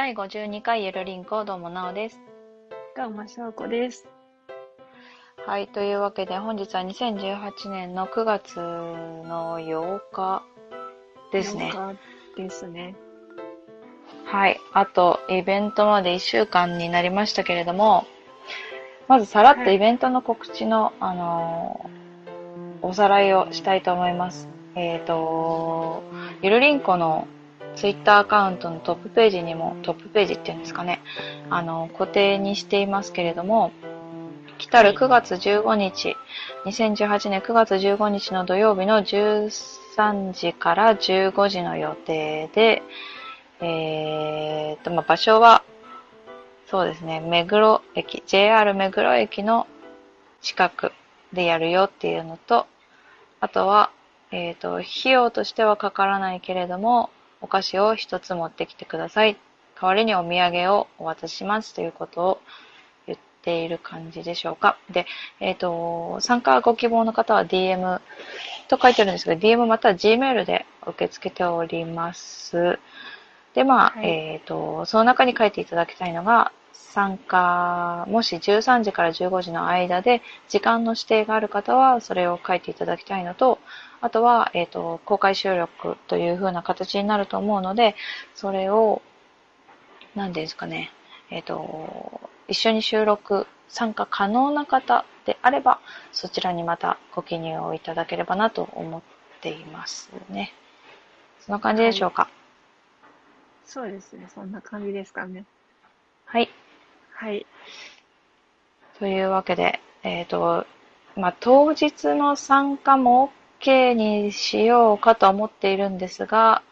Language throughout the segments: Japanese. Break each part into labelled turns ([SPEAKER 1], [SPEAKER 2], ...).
[SPEAKER 1] 第52回ゆるりんこどうもなおです。
[SPEAKER 2] がましょうこです。
[SPEAKER 1] はい、というわけで本日は2018年の9月の8日ですね。
[SPEAKER 2] 8日ですね。
[SPEAKER 1] はい、あとイベントまで1週間になりましたけれども、まずさらっと
[SPEAKER 2] はい
[SPEAKER 1] イベントの告知の、あのーおさらいをしたいと思います。えっ、と、ゆるりんこのツイッターアカウントのトップページにも、トップページっていうんですかね、あの、固定にしていますけれども、来たる9月15日、2018年9月15日の土曜日の13時から15時の予定で、えーと、まあ、場所は、そうですね、目黒駅、JR 目黒駅の近くでやるよっていうのと、あとは、えっ、と、費用としてはかからないけれども、お菓子を一つ持ってきてください。代わりにお土産をお渡ししますということを言っている感じでしょうか。で、えっ、と、参加ご希望の方は DM と書いてるんですが、DM または Gmail で受け付けております。で、まあ、
[SPEAKER 2] はい
[SPEAKER 1] えっ、と、その中に書いていただきたいのが、参加、もし13時から15時の間で時間の指定がある方はそれを書いていただきたいのと、あとは、えっ、と、公開収録という風な形になると思うので、それを、何ですかね、えっ、と、一緒に収録参加可能な方であれば、そちらにまたご記入をいただければなと思っていますね。そんな感じでしょうか？
[SPEAKER 2] そうですね。そんな感じですかね。
[SPEAKER 1] はい。
[SPEAKER 2] はい。
[SPEAKER 1] というわけで、えっ、と、まあ、当日の参加も OK にしようかと思っているんですが、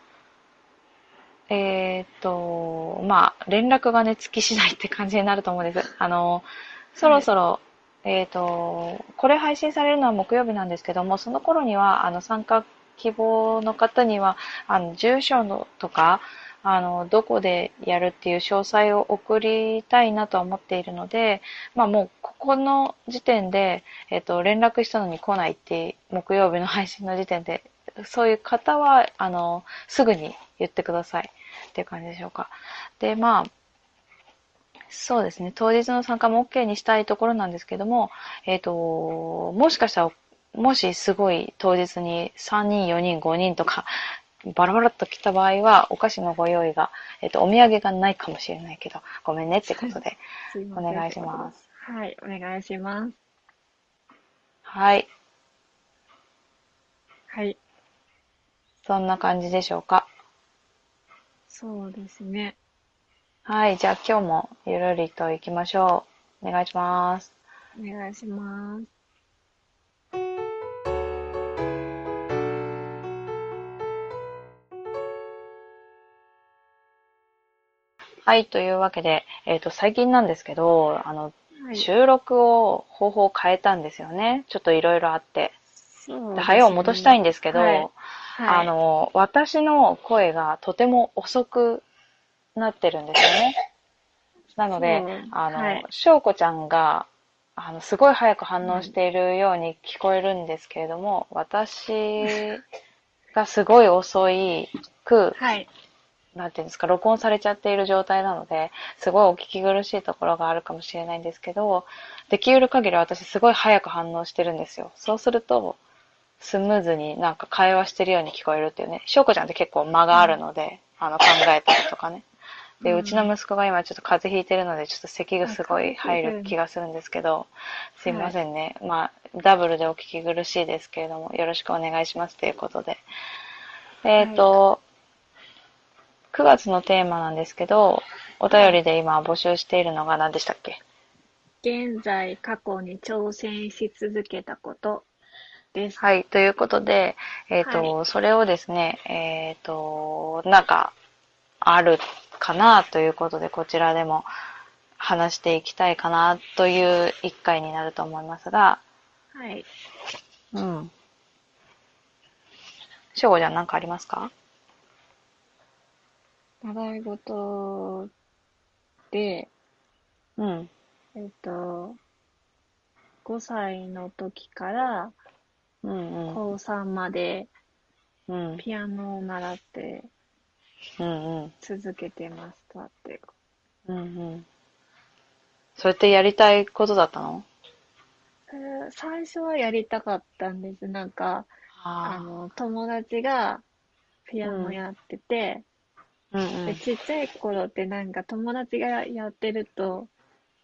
[SPEAKER 1] えっ、と、まあ、連絡がね、尽き次第って感じになると思うんです。あの、そろそろ、えっ、と、これ配信されるのは木曜日なんですけども、その頃には、あの、参加希望の方には、あの、住所のとか、あの、どこでやるっていう詳細を送りたいなとは思っているので、まあもうここの時点で、えっ、と、連絡したのに来ないって、木曜日の配信の時点で、そういう方は、あの、すぐに言ってくださいっていう感じでしょうか。で、まあ、そうですね、当日の参加も OK にしたいところなんですけども、えっ、と、もしかしたら、もしすごい当日に3人、4人、5人とか、バラバラっと来た場合は、お菓子のご用意が、えっ、と、お土産がないかもしれないけど、ごめんねってことで。お願いします。
[SPEAKER 2] はい。お願いします。
[SPEAKER 1] はい。
[SPEAKER 2] はい。
[SPEAKER 1] そんな感じでしょうか？
[SPEAKER 2] そうですね。
[SPEAKER 1] はい。じゃあ今日もゆるりと行きましょう。お願いします。
[SPEAKER 2] お願いします。
[SPEAKER 1] はい。というわけで、えっ、と、最近なんですけど、あの、
[SPEAKER 2] はい。
[SPEAKER 1] 収録を方法を変えたんですよね。ちょっといろいろあって。で、
[SPEAKER 2] そうですね
[SPEAKER 1] 早を戻したいんですけど、
[SPEAKER 2] はいはい
[SPEAKER 1] あの、私の声がとても遅くなってるんですよね。なのであの、
[SPEAKER 2] はい
[SPEAKER 1] しょうこちゃんが、あの、すごい早く反応しているように聞こえるんですけれども、私がすごい遅いく、
[SPEAKER 2] はい。
[SPEAKER 1] なんていうんですか、録音されちゃっている状態なので、すごいお聞き苦しいところがあるかもしれないんですけど、できうる限り私すごい早く反応してるんですよ。そうすると、スムーズになんか会話してるように聞こえるっていうね。しょうこちゃんって結構間があるので、あの考えたりとかね。で、
[SPEAKER 2] う
[SPEAKER 1] ちの息子が今ちょっと風邪ひいてるので、ちょっと咳がすごい入る気がするんですけど、すいませんね。まあ、ダブルでお聞き苦しいですけれども、よろしくお願いしますということで。えっ、と、9月のテーマなんですけど、お便りで今募集しているのが何でしたっけ？
[SPEAKER 2] 現在、過去に挑戦し続けたことです。
[SPEAKER 1] はい、ということで、えっ、と、
[SPEAKER 2] は
[SPEAKER 1] それをですね、えっ、と、なんか、あるかなということで、こちらでも話していきたいかなという一回になると思いますが、
[SPEAKER 2] はい。
[SPEAKER 1] うん。しょうごちゃんなんかありますか？
[SPEAKER 2] 習い事で、
[SPEAKER 1] うん。
[SPEAKER 2] えっと、5歳の時から
[SPEAKER 1] うんうん。
[SPEAKER 2] 高3まで
[SPEAKER 1] うん。
[SPEAKER 2] ピアノを習って
[SPEAKER 1] うんうん。
[SPEAKER 2] 続けてます。したっていうか。
[SPEAKER 1] うんうん。それってやりたいことだったの？
[SPEAKER 2] えー最初はやりたかったんです。なんか、あ
[SPEAKER 1] あ
[SPEAKER 2] の、友達がピアノやってて、
[SPEAKER 1] あ。うんうん
[SPEAKER 2] で、。ちっちゃい頃ってなんか友達がやってると、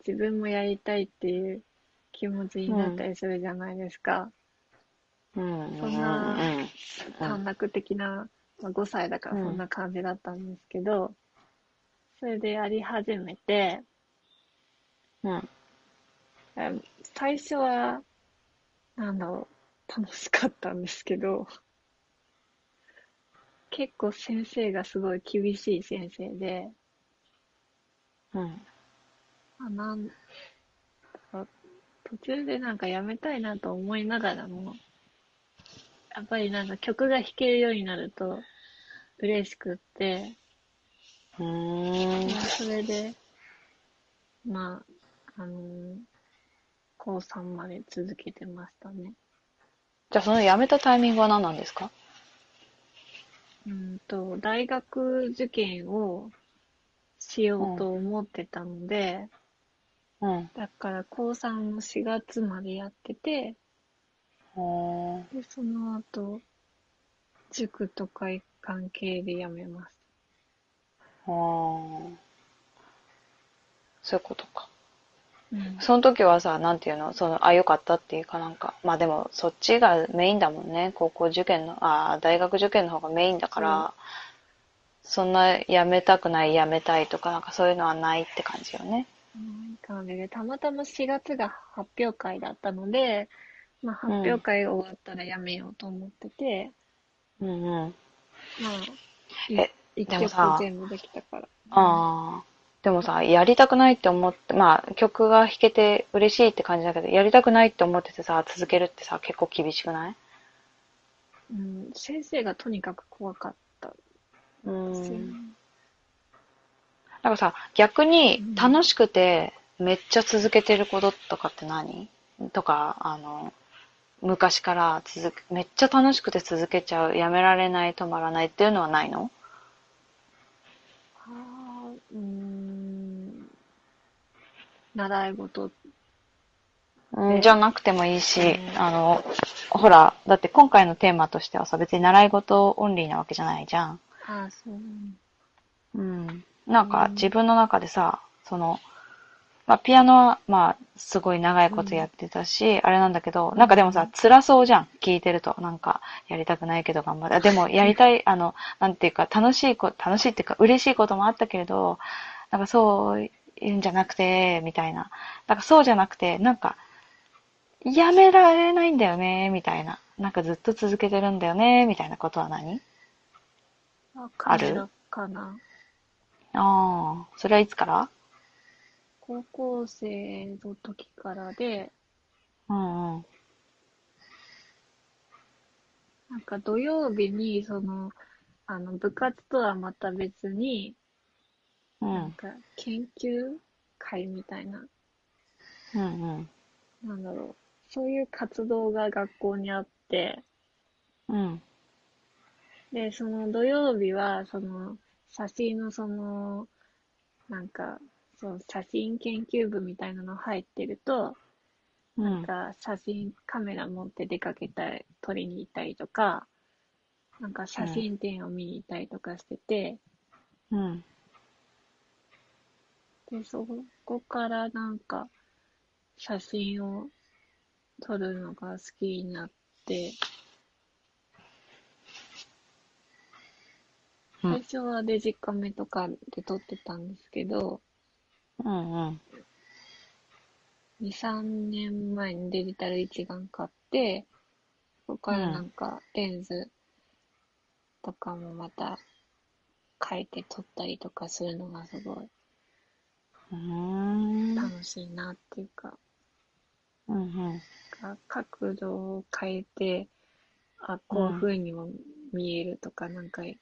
[SPEAKER 2] 自分もやりたいっていう気持ちになったりするじゃないですか。
[SPEAKER 1] うんうん
[SPEAKER 2] そんな
[SPEAKER 1] うん
[SPEAKER 2] 短絡的な、まあ、5歳だからそんな感じだったんですけど、それでやり始めて、
[SPEAKER 1] うん。
[SPEAKER 2] え最初は、なんだろう、楽しかったんですけど、結構先生がすごい厳しい先生で、
[SPEAKER 1] うん。
[SPEAKER 2] あなんあ途中でなんかやめたいなと思いながらも、やっぱりなんか曲が弾けるようになると嬉しくって、
[SPEAKER 1] うーん
[SPEAKER 2] まあ、それで、まあ、あのー高3まで続けてましたね。
[SPEAKER 1] じゃあその辞めたタイミングは何なんですか？
[SPEAKER 2] うんと、大学受験をしようと思ってたので、
[SPEAKER 1] うん。
[SPEAKER 2] だから高3の4月までやってて、
[SPEAKER 1] ほー
[SPEAKER 2] で、その後、塾とか関係で辞めまし
[SPEAKER 1] ほーそういうことか。
[SPEAKER 2] た。うん。
[SPEAKER 1] その時はさ、なんていうの、その、あ、よかったっていうかなんか、まあでも、そっちがメインだもんね。高校受験の、あ、大学受験の方がメインだから、そんな辞めたくない、辞めたいとか、なんかそういうのはないって感じよね。
[SPEAKER 2] うん感じで、たまたま4月が発表会だったので、まあ、発表会終わったら辞めようと思ってて、
[SPEAKER 1] うんうん。
[SPEAKER 2] まあ、い
[SPEAKER 1] え
[SPEAKER 2] 一
[SPEAKER 1] でも
[SPEAKER 2] 全部できたから。
[SPEAKER 1] ああ。でもさ、やりたくないって思って、まあ、曲が弾けて嬉しいって感じだけど、やりたくないって思っててさ、続けるってさ、結構厳しくない？
[SPEAKER 2] うん、先生がとにかく怖かった
[SPEAKER 1] う。ん。なんかさ、逆に楽しくて、めっちゃ続けてることとかって何？とか、あの、昔から続く、めっちゃ楽しくて続けちゃう、やめられない、止まらないっていうのはないの？
[SPEAKER 2] 習い事、
[SPEAKER 1] うん、じゃなくてもいいし、あの、ほら、だって今回のテーマとしてはさ、別に習い事オンリーなわけじゃないじゃん。
[SPEAKER 2] ああ、そう。
[SPEAKER 1] うん。なんか自分の中でさ、その、まあ、ピアノは、まあ、すごい長いことやってたし、あれなんだけど、なんかでもさ、辛そうじゃん。聞いてると。なんか、やりたくないけど頑張る。あでも、やりたい、あの、なんていうか、楽しいこ、楽しいっていうか、嬉しいこともあったけれど、なんかそういうんじゃなくて、みたいな。なんかそうじゃなくて、なんか、やめられないんだよね、みたいな。なんかずっと続けてるんだよね、みたいなことは何？
[SPEAKER 2] あ、
[SPEAKER 1] ある？
[SPEAKER 2] かな。
[SPEAKER 1] ああ、それはいつから？
[SPEAKER 2] 高校生の時からで、
[SPEAKER 1] うんうん。
[SPEAKER 2] なんか土曜日に、その、あの、部活とはまた別に、
[SPEAKER 1] うん。
[SPEAKER 2] なんか研究会みたいな、
[SPEAKER 1] うんうん。
[SPEAKER 2] なんだろう、そういう活動が学校にあって、
[SPEAKER 1] うん。
[SPEAKER 2] で、その土曜日は、その、写真のその、なんか、そう、写真研究部みたいなの入ってると、
[SPEAKER 1] うん。
[SPEAKER 2] なんか写真、カメラ持って出かけたり、撮りに行ったりとか、なんか写真展を見に行ったりとかしてて、
[SPEAKER 1] うん。
[SPEAKER 2] で、そこからなんか、写真を撮るのが好きになって、
[SPEAKER 1] うん
[SPEAKER 2] 最初はデジカメとかで撮ってたんですけど、
[SPEAKER 1] うんうん。
[SPEAKER 2] 2、3年前にデジタル一眼買って、そこからなんかレンズとかもまた変えて撮ったりとかするのがすごいう
[SPEAKER 1] ーん。
[SPEAKER 2] 楽しいなっていうか、
[SPEAKER 1] うんうん。
[SPEAKER 2] か角度を変えて、あ、こういう風にも見えるとかなんかい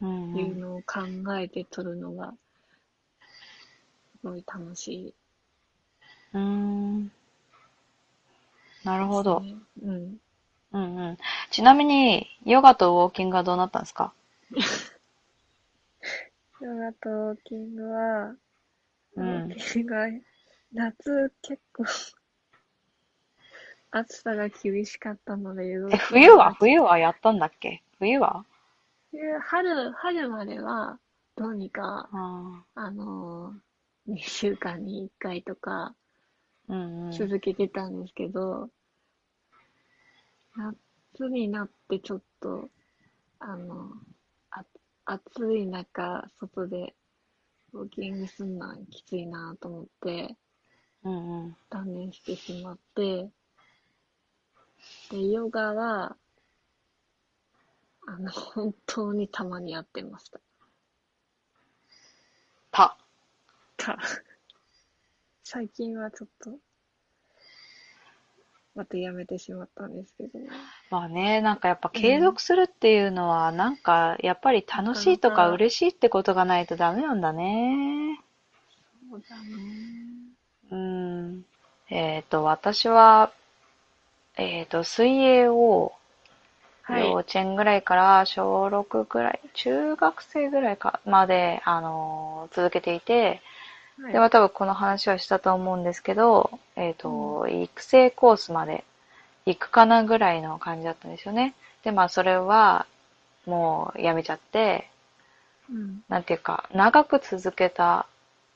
[SPEAKER 1] うんう。
[SPEAKER 2] うんのを考えて撮るのがすごい楽しい。
[SPEAKER 1] うーん。なるほど。
[SPEAKER 2] うん。
[SPEAKER 1] うんうん。ちなみに、ヨガとウォーキングはどうなったんですか？
[SPEAKER 2] ヨガとウォーキングは、ウ
[SPEAKER 1] うん。
[SPEAKER 2] ォーキングは夏結構暑さが厳しかったので、
[SPEAKER 1] え、冬は？冬はやったんだっけ？冬は？
[SPEAKER 2] 冬春、春までは、どうにか、
[SPEAKER 1] あ
[SPEAKER 2] あのー、2週間に1回とか。続けてたんですけど、夏になってちょっと、あの、あ暑い中、外でウォーキングするのはきついなと思って、
[SPEAKER 1] うんうん。
[SPEAKER 2] 断念してしまって、で、ヨガは、あの、本当にたまにやってました。
[SPEAKER 1] た。
[SPEAKER 2] た。最近はちょっと、またやめてしまったんですけど。
[SPEAKER 1] まあね、なんかやっぱ継続するっていうのは、なんかやっぱり楽しいとか嬉しいってことがないとダメなんだね。
[SPEAKER 2] そうだね。
[SPEAKER 1] うん。えっと、私は、えっと、水泳を、
[SPEAKER 2] はい
[SPEAKER 1] 幼稚園ぐらいから小6ぐらい、中学生ぐらいかまで、あのー続けていて、
[SPEAKER 2] はい
[SPEAKER 1] では多分この話はしたと思うんですけど、えっ、と、育成コースまで行くかなぐらいの感じだったんですよね。で、まあそれはもうやめちゃって、
[SPEAKER 2] うん。
[SPEAKER 1] なんていうか、長く続けた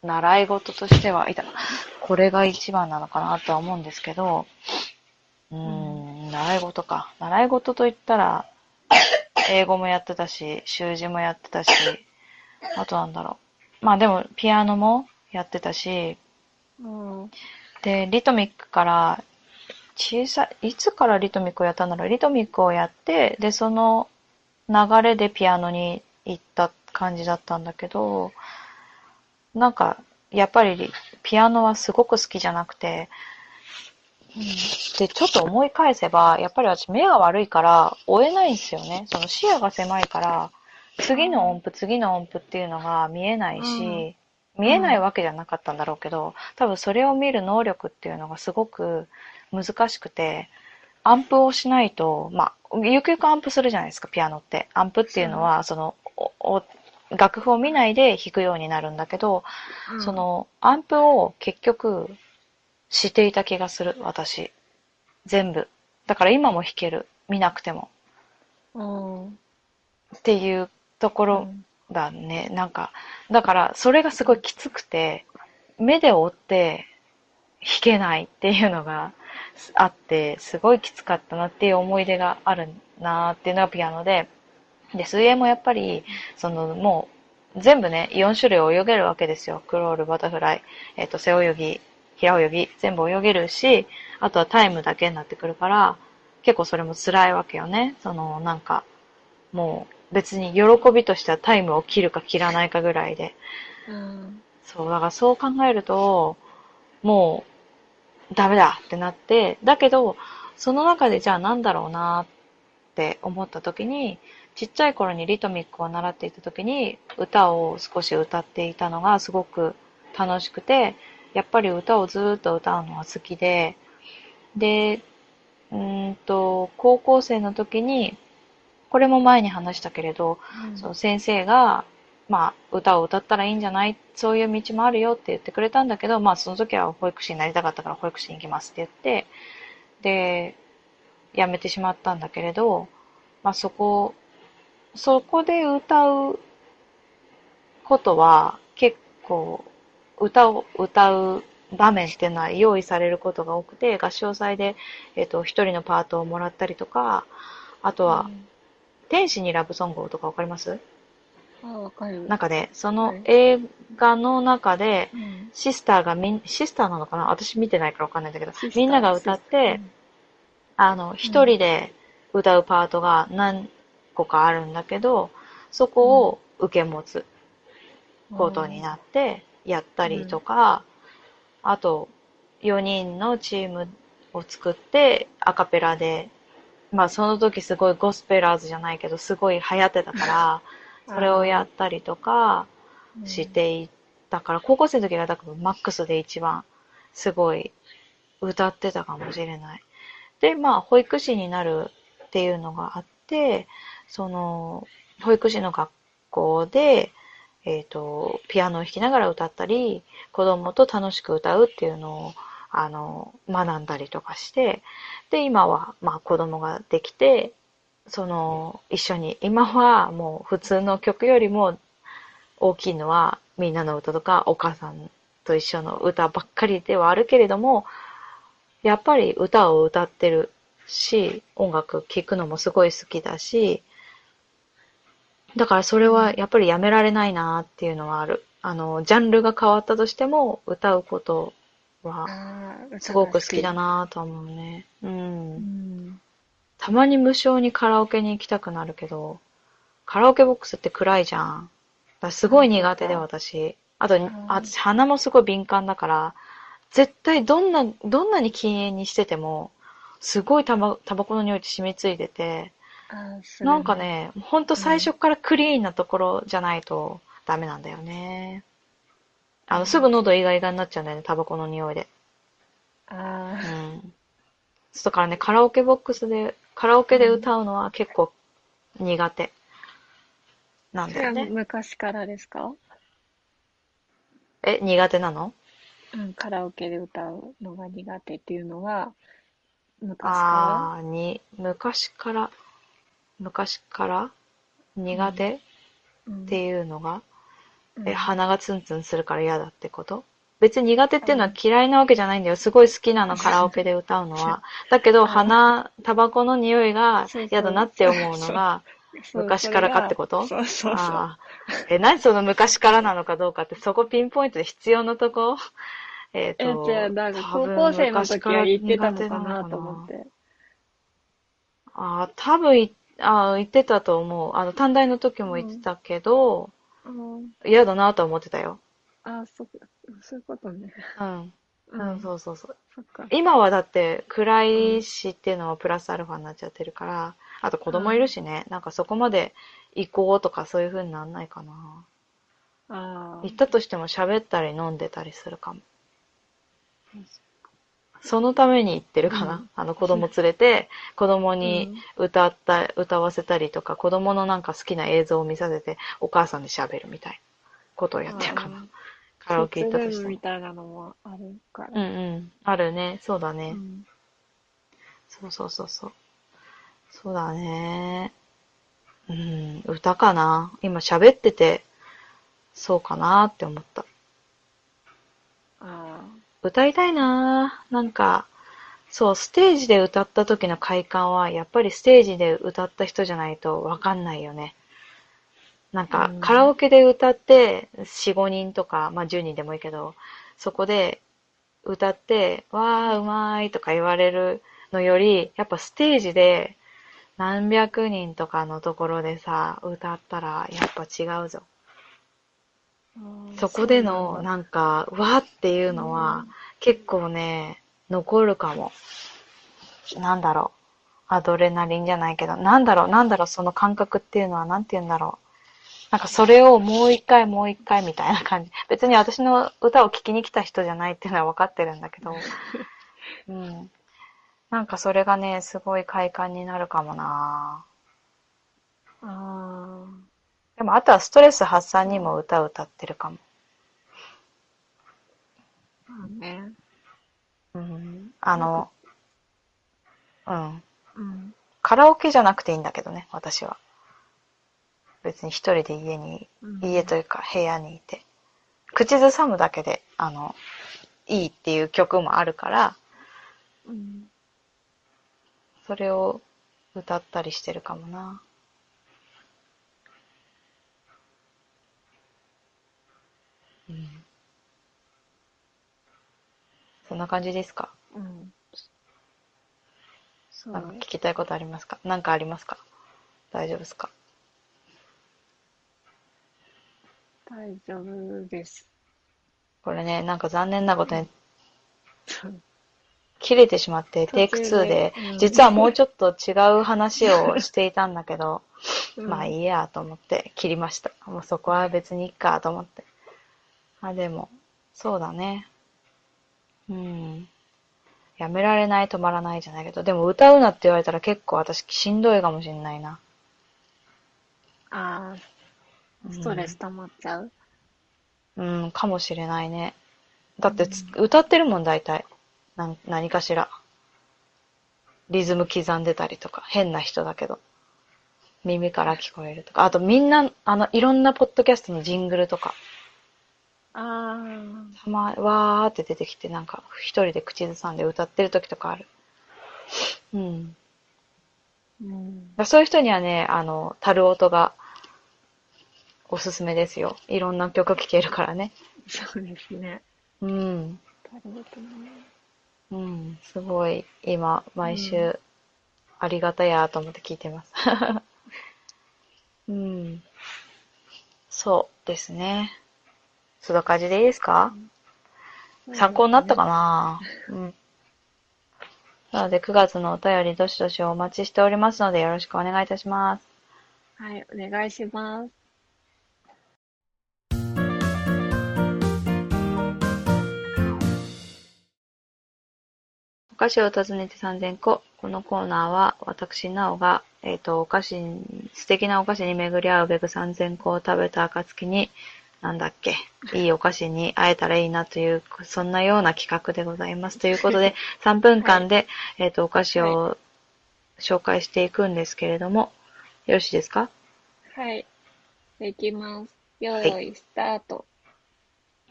[SPEAKER 1] 習い事としては、いた、これが一番なのかなとは思うんですけど、うーん、習い事か。習い事といったら、英語もやってたし、習字もやってたし、あとなんだろう。まあでも、ピアノもやってたし、
[SPEAKER 2] うん。
[SPEAKER 1] で、リトミックから、小さい、いつからリトミックをやったんだろう。リトミックをやって、で、その流れでピアノに行った感じだったんだけど、なんか、やっぱりピアノはすごく好きじゃなくて、で、ちょっと思い返せば、やっぱり私目が悪いから追えないんですよね。その視野が狭いから、次の音符、次の音符っていうのが見えないし、見えないわけじゃなかったんだろうけど、多分それを見る能力っていうのがすごく難しくて、アンプをしないと、まあ、ゆくゆくアンプするじゃないですか、ピアノって。アンプっていうのは、その、楽譜を見ないで弾くようになるんだけど、
[SPEAKER 2] うん
[SPEAKER 1] そ、の、アンプを結局、していた気がする、私。全部。だから今も弾ける。見なくても。
[SPEAKER 2] うん。
[SPEAKER 1] っていうところだね。なんか、だから、それがすごいきつくて、目で追って弾けないっていうのがあって、すごいきつかったなっていう思い出があるなっていうのがピアノで、で、水泳もやっぱり、その、もう、全部ね、4種類泳げるわけですよ。クロール、バタフライ、えっ、と、背泳ぎ、平泳ぎ、全部泳げるし、あとはタイムだけになってくるから、結構それも辛いわけよね。その、なんか、もう別に喜びとしてはタイムを切るか切らないかぐらいで。
[SPEAKER 2] うん。
[SPEAKER 1] そう、だからそう考えると、もうダメだってなって、だけど、その中でじゃあなんだろうなって思った時に、ちっちゃい頃にリトミックを習っていた時に、歌を少し歌っていたのがすごく楽しくて、やっぱり歌をずっと歌うのは好きで、で、うんと、高校生の時に、これも前に話したけれど、そう先生が、まあ、歌を歌ったらいいんじゃない？そういう道もあるよって言ってくれたんだけど、まあ、その時は保育士になりたかったから保育士に行きますって言って、で、辞めてしまったんだけれど、まあ、そこ、そこで歌うことは結構、歌を歌う場面っていうのは用意されることが多くて、合唱祭で、えっ、と、一人のパートをもらったりとか、あとは、天使にラブソングをとかわかります？
[SPEAKER 2] あ、わかる。
[SPEAKER 1] なんかね、その
[SPEAKER 2] はい。
[SPEAKER 1] 映画の中で、
[SPEAKER 2] うん、
[SPEAKER 1] シスターがみん、シスターなのかな？私見てないからわかんないんだけどみんなが歌って、あの、一人で歌うパートが何個かあるんだけど、そこを受け持つことになってやったりとか、あと、4人のチームを作って、アカペラで、まあその時すごいゴスペラーズじゃないけど、すごい流行ってたから、それをやったりとかしていったから、高校生の時が多分マックスで一番すごい歌ってたかもしれない。で、まあ保育士になるっていうのがあって、その、保育士の学校で、えっ、と、ピアノを弾きながら歌ったり、子供と楽しく歌うっていうのを、あの、学んだりとかして、で、今は、まあ子供ができて、その、一緒に、今はもう普通の曲よりも大きいのは、みんなの歌とか、お母さんと一緒の歌ばっかりではあるけれども、やっぱり歌を歌ってるし、音楽聴くのもすごい好きだし、だからそれはやっぱりやめられないなっていうのはある。あの、ジャンルが変わったとしても、歌うことはすごく好きだなと思うね。う。
[SPEAKER 2] うんん。
[SPEAKER 1] たまに無償にカラオケに行きたくなるけど、カラオケボックスって暗いじゃん。だすごい苦手で私。あと、
[SPEAKER 2] ん
[SPEAKER 1] 私鼻もすごい敏感だから、絶対どんな、どんなに禁煙にしてても、すごいタバタバコの匂いって染みついてて、なんか。ね、ほんと最初からクリーンなところじゃないとダメなんだよね。あの、すぐ喉イガイガになっちゃうんだよね、タバコの匂いで。
[SPEAKER 2] あ
[SPEAKER 1] う
[SPEAKER 2] あ、
[SPEAKER 1] ん。だからね、カラオケボックスで、カラオケで歌うのは結構苦手。なん
[SPEAKER 2] それは
[SPEAKER 1] だよね。
[SPEAKER 2] 昔からですか？
[SPEAKER 1] え、苦手なの？
[SPEAKER 2] うん、カラオケで歌うのが苦手っていうのは、昔か
[SPEAKER 1] ああー、に、昔から、昔から苦手っ
[SPEAKER 2] らうん。
[SPEAKER 1] ていうのが、
[SPEAKER 2] うん
[SPEAKER 1] え、鼻がツンツンするから嫌だってこと？別に苦手っていうのは嫌いなわけじゃないんだよ。すごい好きなの、カラオケで歌うのは。だけど、鼻、タバコの匂いが嫌だなって思うのが、昔からかってこと？
[SPEAKER 2] そうそうそう。
[SPEAKER 1] ああ。え、何その昔からなのかどうかって、そこピンポイントで必要なとこ？えっ、
[SPEAKER 2] え、
[SPEAKER 1] と。
[SPEAKER 2] 高校生の時は言ってたのか
[SPEAKER 1] な
[SPEAKER 2] と思って。
[SPEAKER 1] ああ、多分い、ああ、言ってたと思う。あの、短大の時も言ってたけど、
[SPEAKER 2] うん。
[SPEAKER 1] 嫌だなとは思ってたよ。
[SPEAKER 2] あ、そそういうことね。
[SPEAKER 1] うん。うん、そうそうそう。
[SPEAKER 2] そっか。
[SPEAKER 1] 今はだって暗いしっていうのはプラスアルファになっちゃってるから、あと子供いるしね、なんかそこまで行こうとかそういう風になんないかな。
[SPEAKER 2] ああ。
[SPEAKER 1] 行ったとしても喋ったり飲んでたりするかも。そのために行ってるかな。
[SPEAKER 2] うん
[SPEAKER 1] あの子供連れて、子供に歌った、歌わせたりとか、子供のなんか好きな映像を見させて、お母さんで喋るみたいなことをやってるかな。カラオケ行ったとして
[SPEAKER 2] み。たいなのもあるから。
[SPEAKER 1] うんうん。あるね。そうだね。
[SPEAKER 2] うん
[SPEAKER 1] そうそうそうそう。そうだね。うん、歌かな。今喋ってて、そうかなって思った。
[SPEAKER 2] あ
[SPEAKER 1] 歌いたいななんか、そう、ステージで歌った時の快感は、やっぱりステージで歌った人じゃないとわかんないよね。なんか
[SPEAKER 2] うん、
[SPEAKER 1] カラオケで歌って、4、5人とか、まあ10人でもいいけど、そこで歌って、わー、うまいとか言われるのより、やっぱステージで何百人とかのところでさ、歌ったら、やっぱ違うぞ。そこでの、なんか、わーっていうのは、結構ね、残るかも。なんだろう。アドレナリンじゃないけど、なんだろう、なんだろう、その感覚っていうのは、なんて言うんだろう。なんかそれをもう一回もう一回みたいな感じ。別に私の歌を聴きに来た人じゃないっていうのは分かってるんだけど。うん。なんかそれがね、すごい快感になるかもな
[SPEAKER 2] あ
[SPEAKER 1] でもあとはストレス発散にも歌歌ってるかも。
[SPEAKER 2] あ。まあね。
[SPEAKER 1] うん。あの、うん。
[SPEAKER 2] うん。
[SPEAKER 1] カラオケじゃなくていいんだけどね、私は。別に一人で家に、
[SPEAKER 2] うん
[SPEAKER 1] 家というか部屋にいて。口ずさむだけで、あの、いいっていう曲もあるから、
[SPEAKER 2] うん。
[SPEAKER 1] それを歌ったりしてるかもな。うん。そんな感じですか？
[SPEAKER 2] うん。そう
[SPEAKER 1] なんか聞きたいことありますか？なんかありますか？大丈夫ですか？
[SPEAKER 2] 大丈夫です。
[SPEAKER 1] これね、なんか残念なことに切れてしまって、テイク2で
[SPEAKER 2] 途中でう、ん
[SPEAKER 1] 実はもうちょっと違う話をしていたんだけど、
[SPEAKER 2] うん
[SPEAKER 1] まあいいやと思って切りました。もうそこは別にいいかと思って。あ、でも、そうだね。うん。やめられない、止まらないじゃないけど、でも歌うなって言われたら結構私しんどいかもしんないな。
[SPEAKER 2] ああ、ストレス溜まっちゃう？
[SPEAKER 1] うん、かもしれないね。だってつ、歌ってるもん、大体。なん何かしら。リズム刻んでたりとか、変な人だけど。耳から聞こえるとか。あとみんな、あの、いろんなポッドキャストのジングルとか、
[SPEAKER 2] あ
[SPEAKER 1] たま、わーって出てきて、なんか、一人で口ずさんで歌ってる時とかある。うん。
[SPEAKER 2] あ。うん。
[SPEAKER 1] そういう人にはね、あの、タル音がおすすめですよ。いろんな曲聴けるからね。
[SPEAKER 2] そうですね。
[SPEAKER 1] うん。
[SPEAKER 2] なるほどね。
[SPEAKER 1] うん。すごい、今、毎
[SPEAKER 2] う
[SPEAKER 1] 週、ありがたやと思って聞いてます。うん。そうですね。そんな感じでいいですか？参考になったかな？うん。なので、9月のお便り、どしどしお待ちしておりますので、よろしくお願いいたします。
[SPEAKER 2] はい、お願いします。
[SPEAKER 1] お菓子を訪ねて3000個。このコーナーは、私、なおが、えっ、と、お菓子に、素敵なお菓子に巡り合うべく3000個を食べた暁に、なんだっけ、いいお菓子に会えたらいいなという、そんなような企画でございます。ということで、3分間で、えっ、と、お菓子を紹介していくんですけれども、よろしいですか？
[SPEAKER 2] はい。できます。用
[SPEAKER 1] い
[SPEAKER 2] 意、スタート。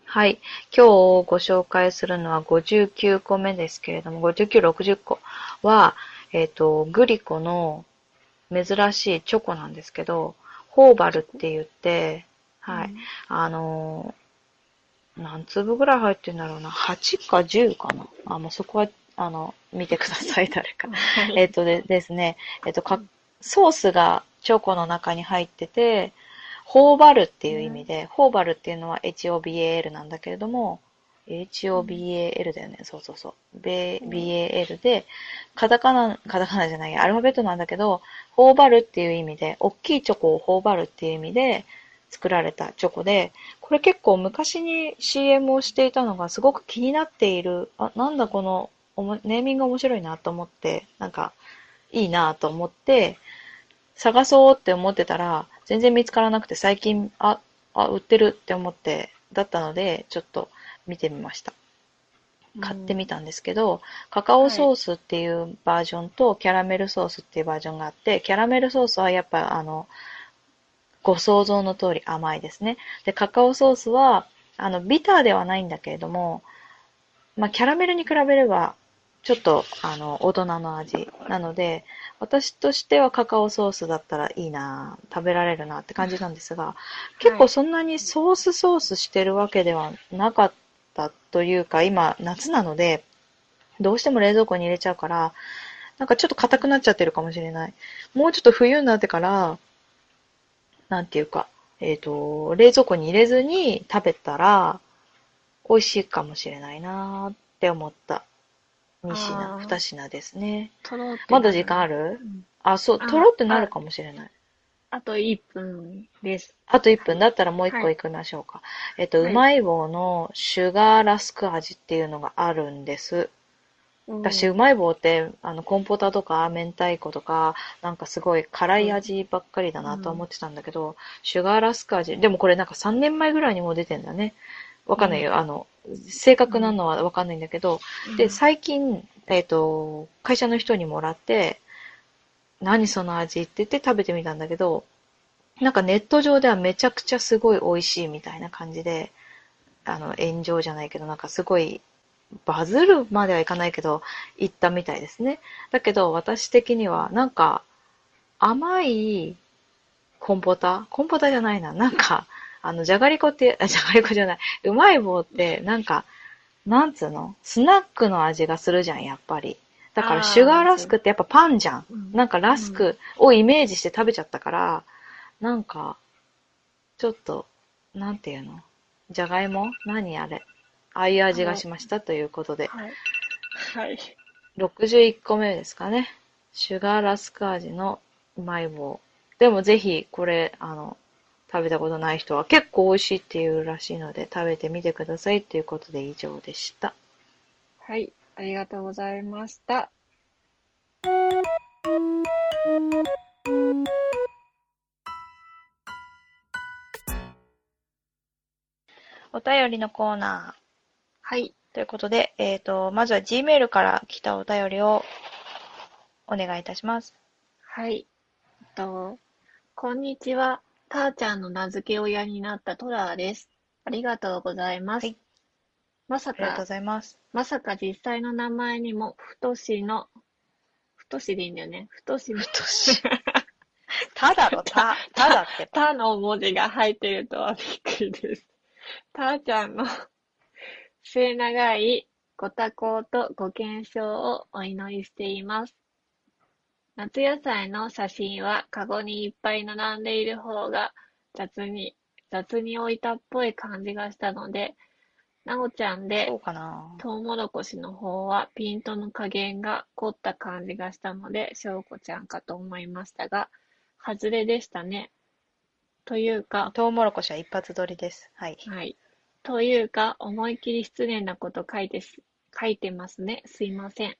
[SPEAKER 1] はい。今日ご紹介するのは59個目ですけれども、59、60個は、えっ、と、グリコの珍しいチョコなんですけど、ホーバルって言って、はい。あのー何粒ぐらい入ってるんだろうな。8か10かな。あ、もうそこは、あの、見てください、誰か。
[SPEAKER 2] はい。
[SPEAKER 1] えっとでですね、えっとか、ソースがチョコの中に入ってて、ホーバルっていう意味で、ホーバルっていうのは HOBAL なんだけれども、HOBAL だよね。そうそうそう。ベ BAL で、カタカナ、カタカナじゃない、アルファベットなんだけど、ホーバルっていう意味で、大きいチョコをホーバルっていう意味で作られたチョコで、これ結構昔に CM をしていたのがすごく気になっている、あ、なんだこのネーミング面白いなと思って、なんか、いいなと思って、探そうって思ってたら、全然見つからなくて、最近、あ、あ、売ってるって思って、だったので、ちょっと見てみました。買ってみたんですけど、カカオソースっていうバージョンとキャラメルソースっていうバージョンがあって、キャラメルソースはやっぱあの、ご想像の通り甘いですね。で、カカオソースは、あの、ビターではないんだけれども、まあ、キャラメルに比べれば、ちょっと、あの、大人の味なので、私としてはカカオソースだったらいいな、食べられるなって感じなんですが、結構そんなにソースソースしてるわけではなかったというか、今夏なので、どうしても冷蔵庫に入れちゃうから、なんかちょっと硬くなっちゃってるかもしれない。もうちょっと冬になってから、なんていうか、えっ、と、冷蔵庫に入れずに食べたら、美味しいかもしれないなーって思った2
[SPEAKER 2] あ
[SPEAKER 1] 品、
[SPEAKER 2] ー
[SPEAKER 1] 2品ですね。まだ時間あ
[SPEAKER 2] る？
[SPEAKER 1] る
[SPEAKER 2] うん
[SPEAKER 1] あ、そう、
[SPEAKER 2] あ
[SPEAKER 1] とろってなるかもしれない。
[SPEAKER 2] あと1分です。
[SPEAKER 1] あと1分だったらもう1個
[SPEAKER 2] はい
[SPEAKER 1] 行きましょうか。えっと、
[SPEAKER 2] はいう
[SPEAKER 1] まい棒のシュガーラスク味っていうのがあるんです。私、うまい棒って、あの、コンポタとか、明太子とか、なんかすごい辛い味ばっかりだなと思ってたんだけど、シュガーラスク味、でもこれなんか3年前ぐらいにもう出てんだね。わかんないよ。あの、正確なのはわかんないんだけど、で、最近、えっと、会社の人にもらって、何その味って言って食べてみたんだけど、なんかネット上ではめちゃくちゃすごい美味しいみたいな感じで、あの、炎上じゃないけど、なんかすごい、バズるまではいかないけど、言ったみたいですね。だけど、私的には、なんか、甘いコンポタ？コンポタじゃないな。なんか、あの、じゃがりこって、あじゃがりこじゃない。うまい棒って、なんか、なんつうの？スナックの味がするじゃん、やっぱり。だから、シュガーラスクってやっぱパンじゃん。
[SPEAKER 2] うん
[SPEAKER 1] なんかラスクをイメージして食べちゃったから、なんか、ちょっと、なんていうの？じゃがいも？何あれ？ああいう味がしましたということで、
[SPEAKER 2] はい。はい。
[SPEAKER 1] 61個目ですかね。シュガーラスク味のうまい棒。でもぜひ、これ、あの、食べたことない人は結構美味しいっていうらしいので、食べてみてくださいということで以上でした。
[SPEAKER 2] はい。ありがとうございました。
[SPEAKER 1] お便りのコーナ
[SPEAKER 2] はい。
[SPEAKER 1] ーということで、えっ、と、まずは Gmail から来たお便りをお願いいたします。
[SPEAKER 2] はい。えっと、こんにちは。たーちゃんの名付け親になったトラーです。ありがとうございます。
[SPEAKER 1] はい
[SPEAKER 2] まさか
[SPEAKER 1] ありがとうご、ざいます。
[SPEAKER 2] まさか実際の名前にも、太しの、太しでいいんだよね。太しの、
[SPEAKER 1] 太し。ただろ、た、ただって。
[SPEAKER 2] たの文字が入ってるとはびっくりです。たーちゃんの末長いご多幸とご健勝をお祈りしています。夏野菜の写真はカゴにいっぱい並んでいる方が雑に、雑に置いたっぽい感じがしたので、なおちゃんで
[SPEAKER 1] そうかな。
[SPEAKER 2] トウモロコシの方はピントの加減が凝った感じがしたので、しょうこちゃんかと思いましたが、外れでしたね。というか、
[SPEAKER 1] トウモロコシは一発撮りです。はい。
[SPEAKER 2] はい。というか、思いっきり失礼なこと書いてす、書いてますね。すいません。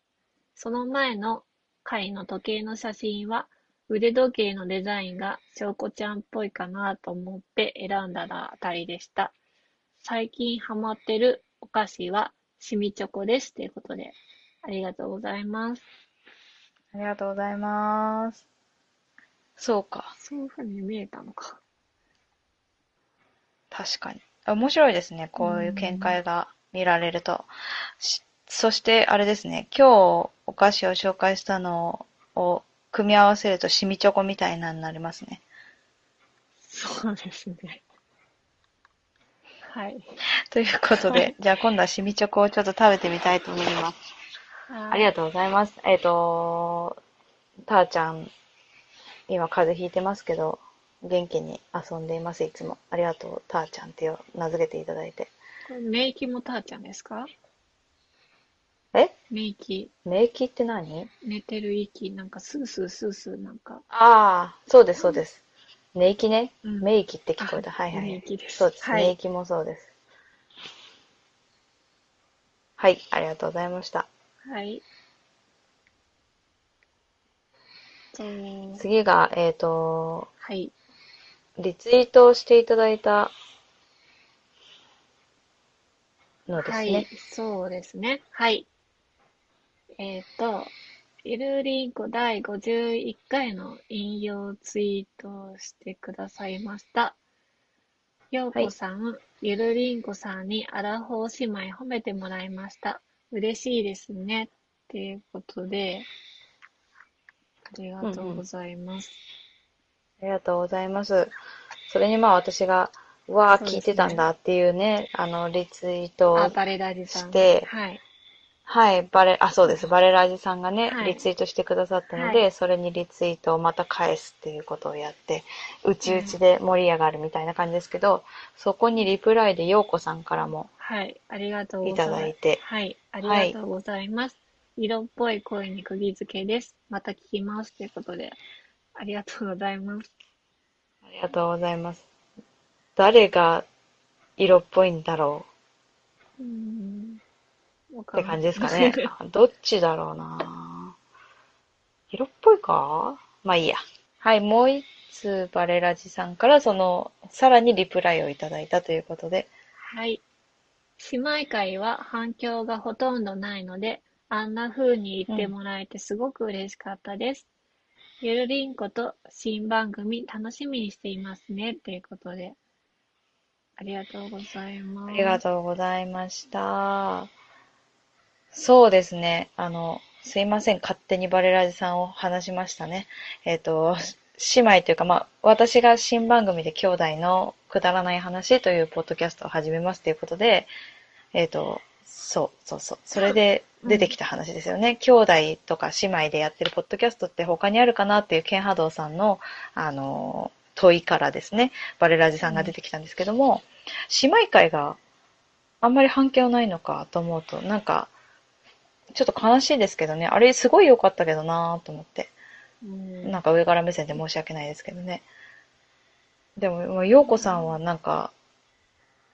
[SPEAKER 2] その前の回の時計の写真は、腕時計のデザインがしょうこちゃんっぽいかなと思って選んだらあたりでした。最近ハマってるお菓子は、しみチョコです。ということで、ありがとうございます。
[SPEAKER 1] ありがとうございます。そうか。
[SPEAKER 2] そういう風に見えたのか。
[SPEAKER 1] 確かに。面白いですね。こういう見解が見られると。しそして、あれですね。今日お菓子を紹介したのを組み合わせるとシミチョコみたいなのになりますね。
[SPEAKER 2] そうですね。はい。
[SPEAKER 1] ということで、じゃあ今度はシミチョコをちょっと食べてみたいと思います。ありがとうございます。えっ、と、たーちゃん、今風邪ひいてますけど、元気に遊んでいます、いつも。ありがとう、たーちゃんって名付けていただいて。
[SPEAKER 2] これ、寝息もたーちゃんですか？
[SPEAKER 1] え？
[SPEAKER 2] メイキ、
[SPEAKER 1] 免疫って何？
[SPEAKER 2] 寝てる息、なんかスースースースーなんか。
[SPEAKER 1] ああ、そうです、そうです。寝息ね。
[SPEAKER 2] うん
[SPEAKER 1] 免疫って聞こえた。
[SPEAKER 2] あ
[SPEAKER 1] はいはい。
[SPEAKER 2] 免疫です
[SPEAKER 1] そうです。
[SPEAKER 2] はい
[SPEAKER 1] 免疫もそうです。はい、ありがとうございました。
[SPEAKER 2] はい。と、
[SPEAKER 1] 次が、えっ、と、
[SPEAKER 2] はい。
[SPEAKER 1] リツイートをしていただいたのですね
[SPEAKER 2] はい。、そうですね。はい。えっ、と、ゆるりんこ第51回の引用ツイートをしてくださいました。ようこさん、ゆるりんこさんにアラフォー姉妹褒めてもらいました。嬉しいですね。っていうことで、ありがとうございます。
[SPEAKER 1] ありがとうございます。それにまあ私が、うわあ、
[SPEAKER 2] そうですね
[SPEAKER 1] 聞いてたんだっていうね、あの、リツイート
[SPEAKER 2] あ、
[SPEAKER 1] を、
[SPEAKER 2] バレラジさん。
[SPEAKER 1] して
[SPEAKER 2] はい。
[SPEAKER 1] はい、バレ、あ、そうです。バレラジさんがね、
[SPEAKER 2] はい
[SPEAKER 1] リツイートしてくださったので、
[SPEAKER 2] はい
[SPEAKER 1] それにリツイートをまた返すっていうことをやって、うちうちで盛り上がるみたいな感じですけど、そこにリプライでようこさんからも、
[SPEAKER 2] はい。ありがとうご
[SPEAKER 1] い
[SPEAKER 2] ざいます。
[SPEAKER 1] ただいて
[SPEAKER 2] はい。ありがとうございます。色っぽい声に釘付けです。また聞きます。ということで、ありがとうございます。
[SPEAKER 1] ありがとうございます。誰が色っぽいんだろ
[SPEAKER 2] うーん。わ
[SPEAKER 1] う
[SPEAKER 2] かん
[SPEAKER 1] って感じですかね。どっちだろうな色っぽいか？まあいいや。はい、もう一つバレラジさんからその、さらにリプライをいただいたということで、
[SPEAKER 2] はい。姉妹会は反響がほとんどないので、あんな風に言ってもらえてすごく嬉しかったです。ゆるりんこと新番組楽しみにしていますね。ということで、ありがとうございます。
[SPEAKER 1] ありがとうございました。そうですね。あの、すいません。勝手にバレラジさんを話しましたね。えっ、と、姉妹というか、まあ、私が新番組で兄弟のくだらない話というポッドキャストを始めますということで、えっ、と、そう、そうそう。それで出てきた話ですよね。兄弟とか姉妹でやってるポッドキャストって他にあるかなっていうケンハドーさんの、あの、問いからですね、バレラジさんが出てきたんですけども、姉妹会があんまり反響ないのかと思うと、なんか、ちょっと悲しいですけどね、あれすごい良かったけどなと思って。
[SPEAKER 2] うん
[SPEAKER 1] なんか上から目線で申し訳ないですけどね。でも、陽子さんはなんか、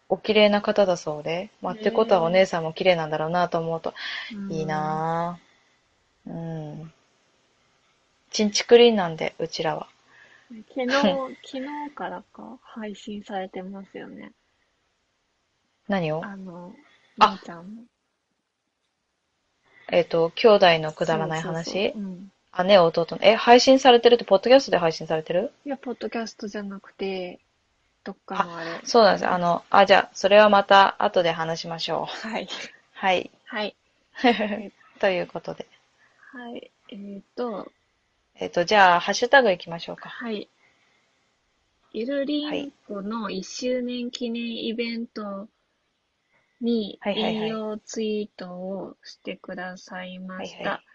[SPEAKER 1] お綺麗な方だそうで、まあ、ってことはお姉さんも綺麗なんだろうなと思うと、いいなぁ。うん。チンチクリーンなんで、うちらは。
[SPEAKER 2] 昨日、昨日からか配信されてますよね。
[SPEAKER 1] 何を？
[SPEAKER 2] あの、
[SPEAKER 1] あ
[SPEAKER 2] みーちゃんの。
[SPEAKER 1] えっ、と、兄弟のくだらない話？
[SPEAKER 2] そうそうそううん。
[SPEAKER 1] 姉、弟の。え、配信されてるって、ポッドキャストで配信されてる？
[SPEAKER 2] いや、ポッドキャストじゃなくて、どっかのあれ。
[SPEAKER 1] そうなんです。あの、あ、じゃあ、それはまた後で話しましょう。
[SPEAKER 2] はい。
[SPEAKER 1] はい。
[SPEAKER 2] はい。
[SPEAKER 1] ということで。
[SPEAKER 2] はい。えっ、と、
[SPEAKER 1] えっ、と、じゃあ、ハッシュタグ行きましょうか。
[SPEAKER 2] はい。ゆるりんこの1周年記念イベントに
[SPEAKER 1] はいはいはい
[SPEAKER 2] 引用ツイートをしてくださいました。
[SPEAKER 1] はいはい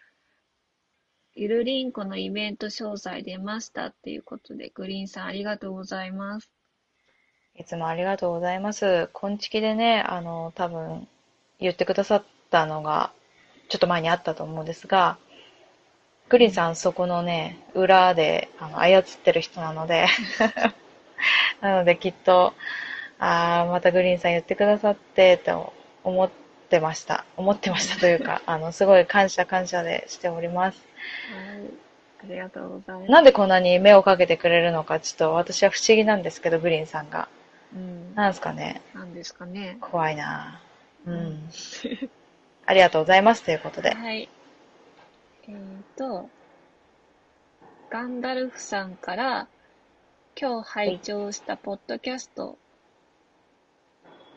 [SPEAKER 2] ゆるりんこのイベント詳細出ましたっていうことで、グリーンさんありがとうございます。
[SPEAKER 1] いつもありがとうございます。こんちきでね、あの、多分、言ってくださったのが、ちょっと前にあったと思うんですが、グリーンさん、そこのね、裏で、あの、操ってる人なので、なので、きっと、ああ、またグリーンさん言ってくださって、と思ってました。思ってましたというか、あの、すごい感謝感謝でしております。
[SPEAKER 2] はい。ありがとうございます。
[SPEAKER 1] なんでこんなに目をかけてくれるのか、ちょっと私は不思議なんですけど、グリーンさんが。
[SPEAKER 2] うん。
[SPEAKER 1] なんですかね。
[SPEAKER 2] なんですかね。
[SPEAKER 1] 怖いなぁうん。ありがとうございますということで。
[SPEAKER 2] はい。えっ、と、ガンダルフさんから、今日拝聴したポッドキャスト、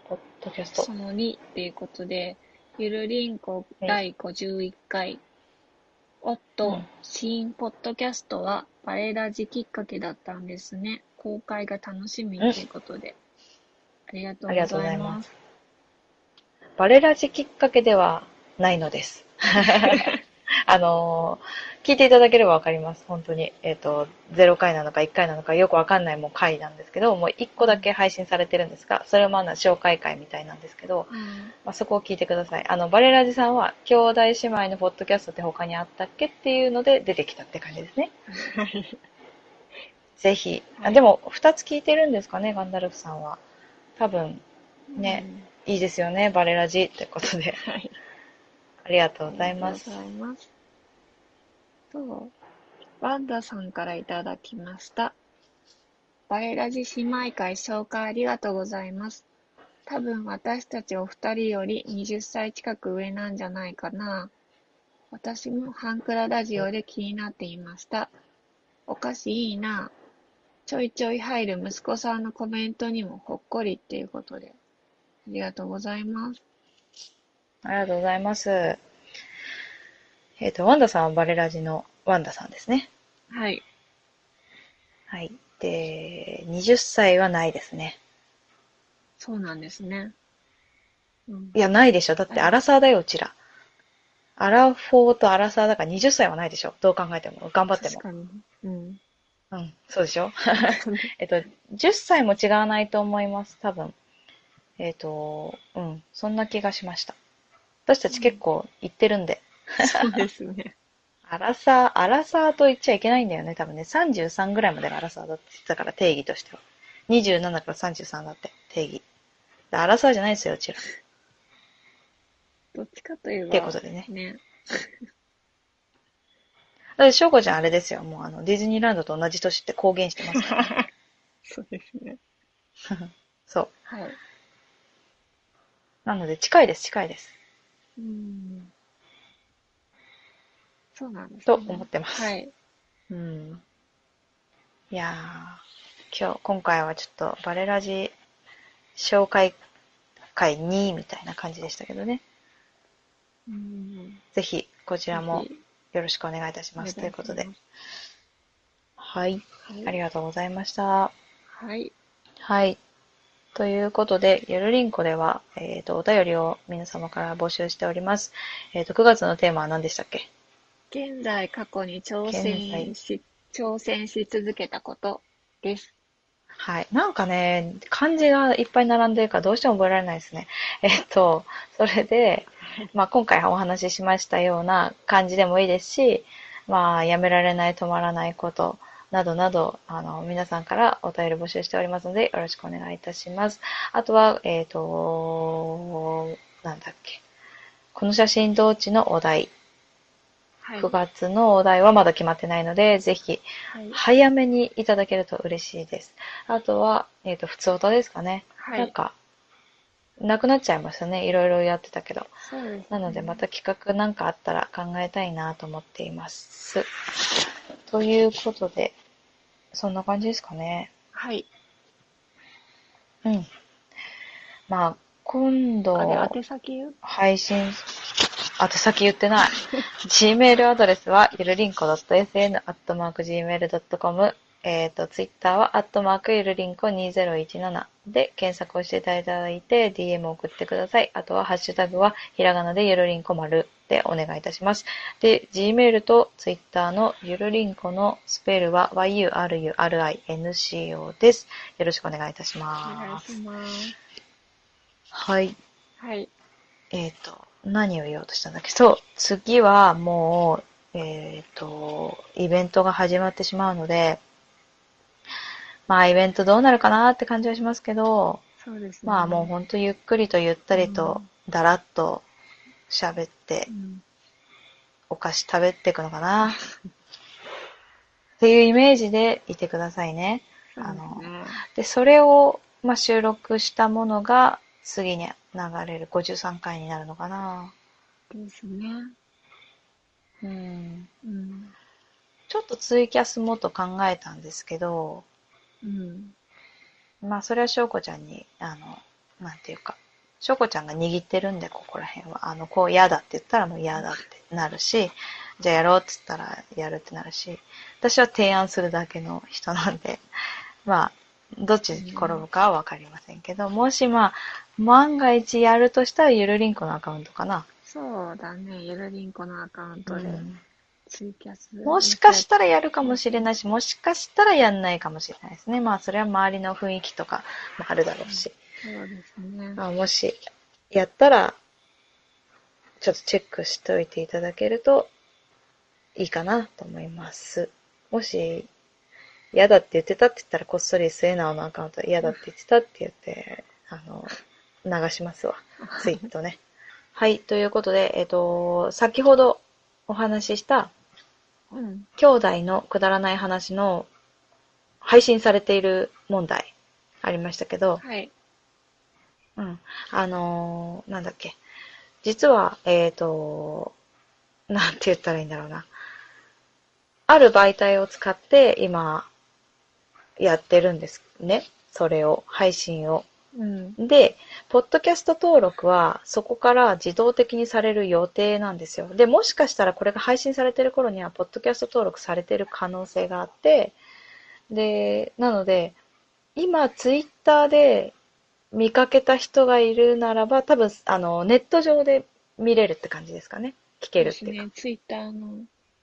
[SPEAKER 1] ポッドキャスト
[SPEAKER 2] そ。の2っていうことで、ゆるりんこ第51回、おっと、
[SPEAKER 1] うん
[SPEAKER 2] 新ポッドキャストはバレラジきっかけだったんですね。公開が楽しみということで、ありがとう
[SPEAKER 1] ありがと
[SPEAKER 2] ござい
[SPEAKER 1] うございま
[SPEAKER 2] ますす。
[SPEAKER 1] バレラジきっかけではないのです。あのー聞いていただければわかります。本当に。えっ、と、0回なのか1回なのかよくわかんないもう回なんですけど、もう1個だけ配信されてるんですが、それはまあ紹介会みたいなんですけど、
[SPEAKER 2] うん
[SPEAKER 1] まあ、そこを聞いてください。あの、バレラジさんは、兄弟姉妹のポッドキャストって他にあったっけっていうので出てきたって感じですね。ぜひ。あでも、2つ聞いてるんですかね、ガンダルフさんは。多分、ね、いいですよね、バレラジってことで。
[SPEAKER 2] うん。はい。
[SPEAKER 1] ありがとうございます
[SPEAKER 2] とう。ワンダさんからいただきました。バレラジ姉妹会紹介ありがとうございます。多分私たちお二人より20歳近く上なんじゃないかな。私もハンクララジオで気になっていました。お菓子いいな。ちょいちょい入る息子さんのコメントにもほっこりっていうことで。ありがとうございます。
[SPEAKER 1] ありがとうございます。えっ、と、ワンダさんはバレラジのワンダさんですね。
[SPEAKER 2] はい。
[SPEAKER 1] はい。で、20歳はないですね。
[SPEAKER 2] そうなんですね。うん
[SPEAKER 1] いや、ないでしょ。だって、アラサーだよ、うちら。アラフォーとアラサーだから20歳はないでしょ。どう考えても。頑張っても。
[SPEAKER 2] 確かに。うん。
[SPEAKER 1] うん、そうでしょ。えっと、10歳も違わないと思います、多分。えっと、うん、そんな気がしました。私たち結構行ってるんで。
[SPEAKER 2] そうですね。
[SPEAKER 1] アラサー、アラサーと言っちゃいけないんだよね、多分ね。33ぐらいまでがアラサーだって言ってたから、定義としては。27から33だって、定義。でアラサーじゃないですよ、うちら。っ
[SPEAKER 2] どっちかといえば。
[SPEAKER 1] ていうことでね。
[SPEAKER 2] ね。
[SPEAKER 1] だって、しょうこちゃんあれですよ。もうあの、ディズニーランドと同じ年って公言してますから。
[SPEAKER 2] そうですね。
[SPEAKER 1] そう。
[SPEAKER 2] はい。
[SPEAKER 1] なので、近いです、近いです。
[SPEAKER 2] うん。そうなんです
[SPEAKER 1] と
[SPEAKER 2] ね。
[SPEAKER 1] 思ってます。
[SPEAKER 2] はい。
[SPEAKER 1] うん。いやー、今日、今回はちょっとバレラジ紹介会2みたいな感じでしたけどね。
[SPEAKER 2] うん。
[SPEAKER 1] ぜひ、こちらもよろしくお願いいたします。ということで。はい。
[SPEAKER 2] はい。
[SPEAKER 1] ありがとうございました。
[SPEAKER 2] はい。
[SPEAKER 1] はい。ということで、ゆるりんこでは、えっ、と、お便りを皆様から募集しております。えっ、と、9月のテーマは何でしたっけ？
[SPEAKER 2] 現在、過去に挑戦し、挑戦し続けたことです。
[SPEAKER 1] はい。なんかね、漢字がいっぱい並んでるからどうしても覚えられないですね。えっと、それで、まあ今回お話ししましたような漢字でもいいですし、まあやめられない、止まらないこと、などなど、あの、皆さんからお便り募集しておりますので、よろしくお願いいたします。あとは、えっ、と、なんだっけ。この写真同地のお題。
[SPEAKER 2] はい。
[SPEAKER 1] 9月のお題はまだ決まってないので、ぜひ、
[SPEAKER 2] はい。
[SPEAKER 1] 早めにいただけると嬉しいです。あとは、えっ、と、普通音ですかね。
[SPEAKER 2] はい。
[SPEAKER 1] なんか、なくなっちゃいましたね。いろいろやってたけど。
[SPEAKER 2] ね。
[SPEAKER 1] なのでまた企画なんかあったら考えたいなと思っています。ということで、そんな感じですかね。
[SPEAKER 2] はい。
[SPEAKER 1] うん。まあ、今度、配信、あ、手先言ってない。Gmail アドレスは、ゆるりんこ .sn.gmail.com。えっ、と、Twitter は、アットマークゆるりんこ2017で検索をしていただいて、DM を送ってください。あとは、ハッシュタグは、ひらがなでゆるりんこ丸でお願いいたします。で、Gmail と Twitter のゆるりんこのスペルは、yurinco です。よろしくお願いいたし
[SPEAKER 2] お願
[SPEAKER 1] ます。
[SPEAKER 2] いします。
[SPEAKER 1] はい。
[SPEAKER 2] はい。
[SPEAKER 1] えっ、と、何を言おうとしたんだっけ？そう、次はもう、えっ、と、イベントが始まってしまうので、まあ、イベントどうなるかなって感じはしますけど、
[SPEAKER 2] そうですね。
[SPEAKER 1] まあもうほんとゆっくりとゆったりと、だらっと喋って
[SPEAKER 2] う、ん。
[SPEAKER 1] お菓子食べていくのかな？っていうイメージでいてくださいね。
[SPEAKER 2] そうですね。
[SPEAKER 1] で、それを、まあ、収録したものが次に流れる53回になるのかな。
[SPEAKER 2] ですね。
[SPEAKER 1] うん。
[SPEAKER 2] うん。
[SPEAKER 1] ちょっとツイキャスもと考えたんですけど、
[SPEAKER 2] うん。
[SPEAKER 1] まあそれは翔子ちゃんに、あの、なんていうか、翔子ちゃんが握ってるんで、ここら辺は。あの、こう嫌だって言ったらもう嫌だってなるし、じゃあやろうって言ったらやるってなるし、私は提案するだけの人なんで、まあ、どっちに転ぶかはわかりませんけど、もしまあ、万が一やるとしたらゆるりんこのアカウントかな。
[SPEAKER 2] そうだね。ゆるりんこのアカウントで
[SPEAKER 1] うん
[SPEAKER 2] ツイキャス。
[SPEAKER 1] もしかしたらやるかもしれないし、もしかしたらやんないかもしれないですね。まあ、それは周りの雰囲気とかもあるだろうし。
[SPEAKER 2] そうですね。
[SPEAKER 1] まあ、もし、やったら、ちょっとチェックしておいていただけると、いいかなと思います。もし、嫌だって言ってたって言ったら、こっそり末直のアカウント嫌だって言ってたって言って、あの、流しますわ。ツイートね。はい、ということで、えっと、先ほどお話しした、
[SPEAKER 2] うん。
[SPEAKER 1] 兄弟のくだらない話の配信されている問題ありましたけど、
[SPEAKER 2] はい。
[SPEAKER 1] うん。あのーなんだっけ。実は、えっ、と、なんて言ったらいいんだろうな。ある媒体を使って今、やってるんですね。それを、配信を。
[SPEAKER 2] うん。
[SPEAKER 1] で、ポッドキャスト登録はそこから自動的にされる予定なんですよ。で、もしかしたらこれが配信されてる頃には、ポッドキャスト登録されてる可能性があって、で、なので、今、ツイッターで見かけた人がいるならば、多分、あの、ネット上で見れるって感じですかね。聞けるっていうか。
[SPEAKER 2] ね。ツイッターの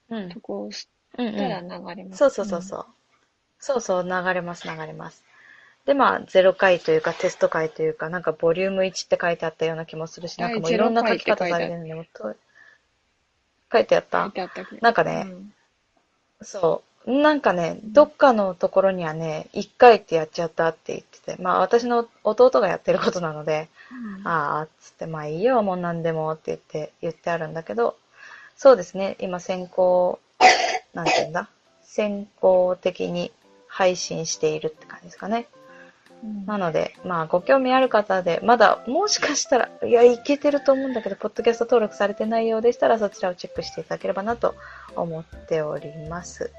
[SPEAKER 1] うん
[SPEAKER 2] とこを押し
[SPEAKER 1] うんうん
[SPEAKER 2] たら流れます。
[SPEAKER 1] そうそうそうそう。そうそう、流れます、流れます。で、まあ、0回というか、テスト回というか、なんか、ボリューム1って書いてあったような気もするし、なんかもう
[SPEAKER 2] はい
[SPEAKER 1] いろんな書
[SPEAKER 2] 0
[SPEAKER 1] き方されてるんで、もうと書いてあっ
[SPEAKER 2] 書
[SPEAKER 1] た
[SPEAKER 2] いてあったけど。
[SPEAKER 1] なんかね
[SPEAKER 2] うん
[SPEAKER 1] そう。なんかね、どっかのところにはね、1回ってやっちゃったって言ってて、まあ、私の弟がやってることなので、
[SPEAKER 2] うん
[SPEAKER 1] ああ、つって、まあいいよ、もう何でもって言って、言ってあるんだけど、そうですね、今先行、なんて言うんだ？先行的に配信しているって感じですかね。
[SPEAKER 2] うん
[SPEAKER 1] なので、まあ、ご興味ある方で、まだ、もしかしたら、いや、いけてると思うんだけど、ポッドキャスト登録されてないようでしたら、そちらをチェックしていただければなと思っております。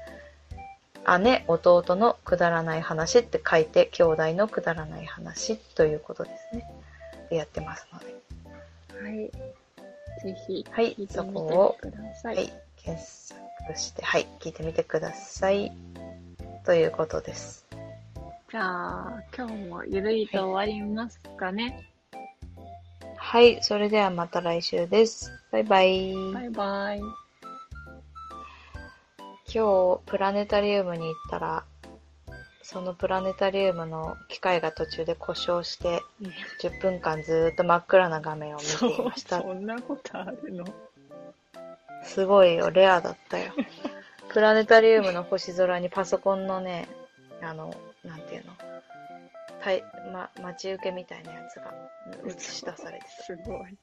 [SPEAKER 1] 姉、弟のくだらない話って書いて、兄弟のくだらない話ということですね。やってますので。
[SPEAKER 2] はい。ぜひ、
[SPEAKER 1] はいそこを。はい、検索して、はい、聞いてみてください。ということです。
[SPEAKER 2] じゃあ、今日もゆるりと終わりますかね。
[SPEAKER 1] はい、それではまた来週です。バイバイ。
[SPEAKER 2] バイバイ。
[SPEAKER 1] 今日プラネタリウムに行ったらそのプラネタリウムの機械が途中で故障して10分間ずーっと真っ暗な画面を見ていました
[SPEAKER 2] そんなことあるの？
[SPEAKER 1] すごいよレアだったよプラネタリウムの星空にパソコンのねあのなんていうの？たい、ま、待ち受けみたいなやつが映し出されてた
[SPEAKER 2] すごい。